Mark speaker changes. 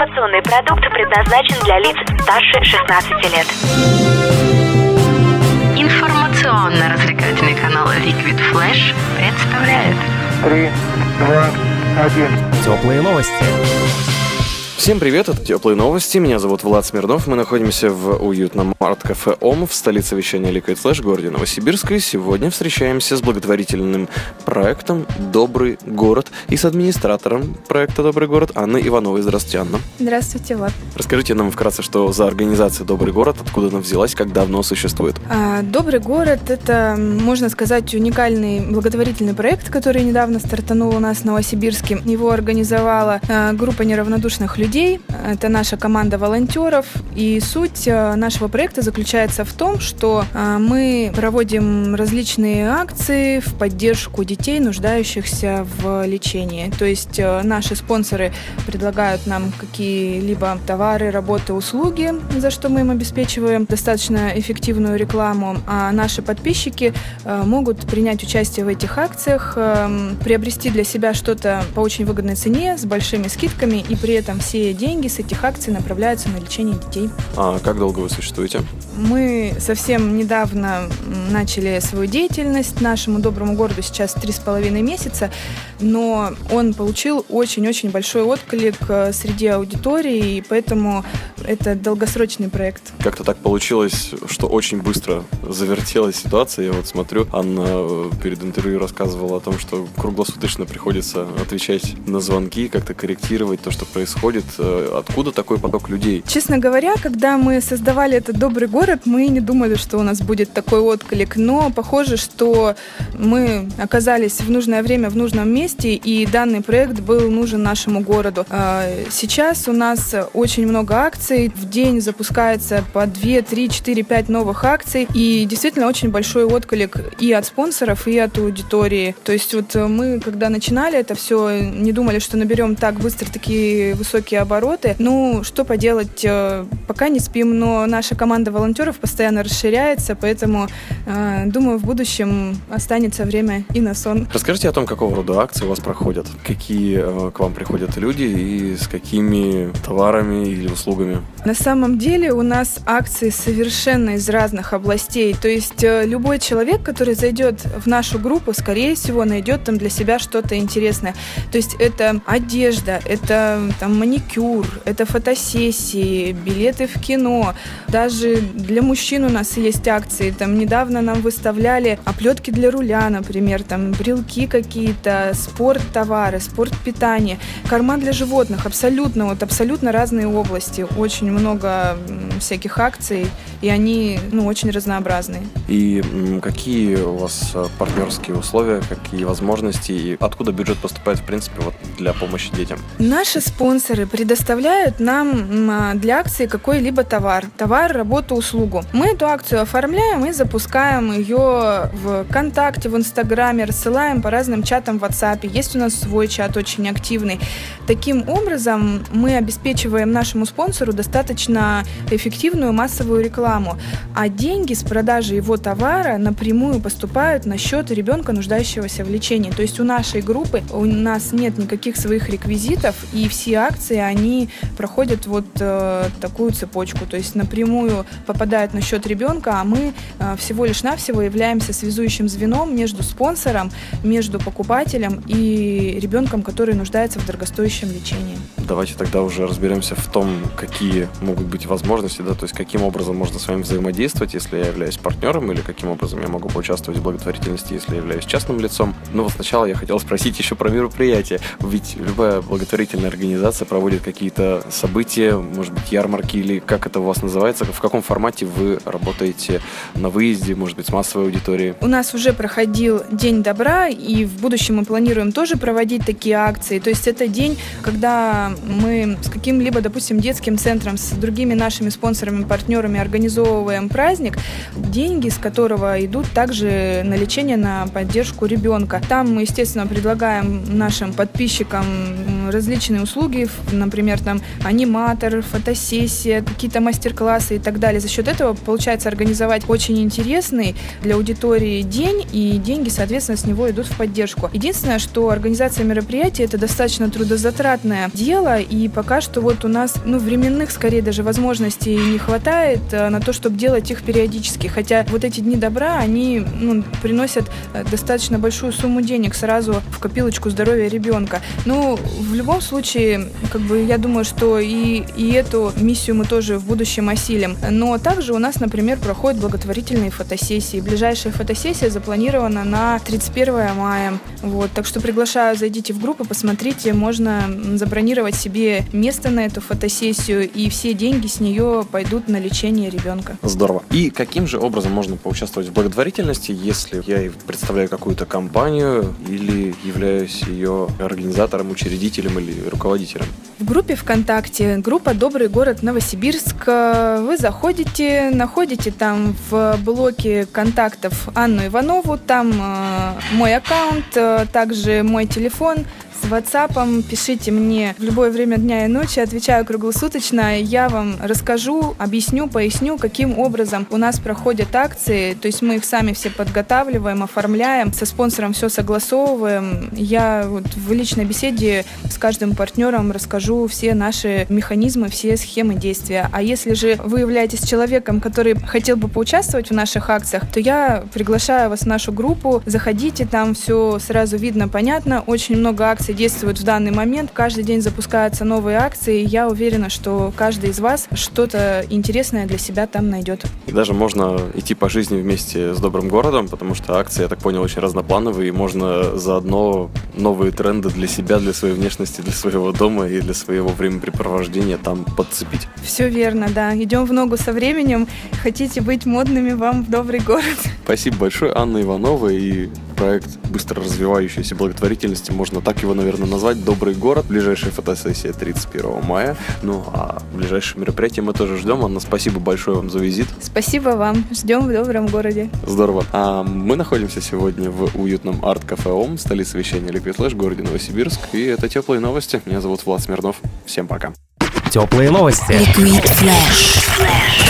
Speaker 1: Информационный продукт предназначен для лиц старше 16 лет.
Speaker 2: Информационно-развлекательный канал Liquid Flash представляет
Speaker 3: Три, два, один.
Speaker 4: Теплые новости.
Speaker 5: Всем привет, это Теплые новости, меня зовут Влад Смирнов, мы находимся в уютном арт-кафе ОМ в столице вещания Liquid Flash, городе Новосибирска, и сегодня встречаемся с благотворительным проектом «Добрый город» и с администратором проекта «Добрый город» Анной Ивановой. Здравствуйте, Анна.
Speaker 6: Здравствуйте, Влад.
Speaker 5: Расскажите нам вкратце, что за организация «Добрый город», откуда она взялась, как давно существует.
Speaker 6: А, Добрый город – это, можно сказать, уникальный благотворительный проект, который недавно стартанул у нас в Новосибирске. Его организовала а, группа неравнодушных людей, людей. Это наша команда волонтеров. И суть э, нашего проекта заключается в том, что э, мы проводим различные акции в поддержку детей, нуждающихся в лечении. То есть э, наши спонсоры предлагают нам какие-либо товары, работы, услуги, за что мы им обеспечиваем достаточно эффективную рекламу. А наши подписчики могут принять участие в этих акциях, приобрести для себя что-то по очень выгодной цене, с большими скидками, и при этом все все деньги с этих акций направляются на лечение детей.
Speaker 5: А как долго вы существуете?
Speaker 6: Мы совсем недавно начали свою деятельность. Нашему доброму городу сейчас три с половиной месяца, но он получил очень-очень большой отклик э, среди аудитории, и поэтому это долгосрочный проект.
Speaker 5: Как-то так получилось, что очень быстро завертелась ситуация. Я вот смотрю, Анна э, перед интервью рассказывала о том, что круглосуточно приходится отвечать на звонки, как-то корректировать то, что происходит. Э, откуда такой поток людей?
Speaker 6: Честно говоря, когда мы создавали этот добрый город, мы не думали, что у нас будет такой отклик, но похоже, что мы оказались в нужное время в нужном месте, и данный проект был нужен нашему городу. А, сейчас у нас очень много акций, в день запускается по 2, 3, 4, 5 новых акций, и действительно очень большой отклик и от спонсоров, и от аудитории. То есть вот мы, когда начинали это все, не думали, что наберем так быстро такие высокие обороты. Ну, что поделать, э, пока не спим, но наша команда волонтеров постоянно расширяется, поэтому, э, думаю, в будущем останется время и на сон.
Speaker 5: Расскажите о том, какого рода акции у вас проходят, какие э, к вам приходят люди и с какими товарами или услугами.
Speaker 6: На самом деле у нас акции совершенно из разных областей, то есть любой человек, который зайдет в нашу группу, скорее всего, найдет там для себя что-то интересное. То есть это одежда, это там маникюр, это фотосессии, билеты в кино. Даже для мужчин у нас есть акции. Там недавно нам выставляли оплетки для руля, например, там брелки какие-то, спорт-товары, спорт-питание, корма для животных. Абсолютно, вот абсолютно разные области. Очень много всяких акций, и они ну, очень разнообразные.
Speaker 5: И какие у вас э, партнерские условия, какие возможности, и откуда бюджет поступает, в принципе, вот для помощи детям?
Speaker 6: Наши спонсоры предоставляют нам а, для акции какой-либо товар. Товар, работу, услугу. Мы эту акцию оформляем и запускаем ее в ВКонтакте, в Инстаграме, рассылаем по разным чатам в WhatsApp. Есть у нас свой чат очень активный. Таким образом, мы обеспечиваем нашему спонсору достаточно эффективную массовую рекламу. А деньги с продажи его товара напрямую поступают на счет ребенка, нуждающегося в лечении. То есть у нашей группы у нас нет никаких своих реквизитов, и все акции они проходят вот э, такую цепочку, то есть напрямую попадают на счет ребенка, а мы э, всего лишь навсего являемся связующим звеном между спонсором, между покупателем и ребенком, который нуждается в дорогостоящем лечении.
Speaker 5: Давайте тогда уже разберемся в том, какие могут быть возможности, да, то есть каким образом можно с вами взаимодействовать, если я являюсь партнером, или каким образом я могу поучаствовать в благотворительности, если я являюсь частным лицом. Но вот сначала я хотел спросить еще про мероприятие. Ведь любая благотворительная организация проводит какие-то события, может быть, ярмарки или как это у вас называется, в каком формате вы работаете на выезде, может быть, с массовой аудиторией?
Speaker 6: У нас уже проходил День добра, и в будущем мы планируем тоже проводить такие акции. То есть это день, когда мы с каким-либо, допустим, детским центром, с другими нашими спонсорами, партнерами организовываем праздник, деньги с которого идут также на лечение, на поддержку ребенка. Там мы, естественно, предлагаем нашим подписчикам различные услуги, например, там аниматор, фотосессия, какие-то мастер-классы и так далее. За счет этого получается организовать очень интересный для аудитории день, и деньги, соответственно, с него идут в поддержку. Единственное, что организация мероприятий это достаточно трудозатратное дело, и пока что вот у нас, ну, временных, скорее даже возможностей не хватает э, на то, чтобы делать их периодически. Хотя вот эти дни добра, они ну, приносят э, достаточно большую сумму денег сразу в копилочку здоровья ребенка. Ну, в любом случае, как бы я думаю, что и, и эту миссию мы тоже в будущем осилим. Но также у нас, например, проходят благотворительные фотосессии. Ближайшая фотосессия запланирована на 31 мая. Вот, так что приглашаю, зайдите в группу, посмотрите, можно забронировать себе место на эту фотосессию, и все деньги с нее пойдут на лечение ребенка.
Speaker 5: Здорово. И каким же образом можно поучаствовать в благотворительности, если я представляю какую-то компанию или являюсь ее организатором, учредителем или руководителем?
Speaker 6: В группе ВКонтакте, группа «Добрый город Новосибирск», вы заходите, находите там в блоке контактов Анну Иванову, там э, мой аккаунт, э, также мой телефон – с WhatsApp, пишите мне в любое время дня и ночи, отвечаю круглосуточно. Я вам расскажу, объясню, поясню, каким образом у нас проходят акции. То есть мы их сами все подготавливаем, оформляем, со спонсором все согласовываем. Я вот в личной беседе с каждым партнером расскажу все наши механизмы, все схемы действия. А если же вы являетесь человеком, который хотел бы поучаствовать в наших акциях, то я приглашаю вас в нашу группу. Заходите, там все сразу видно, понятно. Очень много акций акции действуют в данный момент. Каждый день запускаются новые акции. И я уверена, что каждый из вас что-то интересное для себя там найдет.
Speaker 5: И даже можно идти по жизни вместе с добрым городом, потому что акции, я так понял, очень разноплановые, и можно заодно новые тренды для себя, для своей внешности, для своего дома и для своего времяпрепровождения там подцепить.
Speaker 6: Все верно, да. Идем в ногу со временем. Хотите быть модными вам в добрый город.
Speaker 5: Спасибо большое, Анна Иванова и проект быстро развивающейся благотворительности, можно так его, наверное, назвать, «Добрый город». Ближайшая фотосессия 31 мая. Ну, а ближайшее мероприятие мы тоже ждем. Анна, спасибо большое вам за визит.
Speaker 6: Спасибо вам. Ждем в добром городе.
Speaker 5: Здорово. А мы находимся сегодня в уютном арт-кафе ОМ, столице вещания Liquid Flash, городе Новосибирск. И это «Теплые новости». Меня зовут Влад Смирнов. Всем пока.
Speaker 4: Теплые новости.
Speaker 1: Liquid Flash.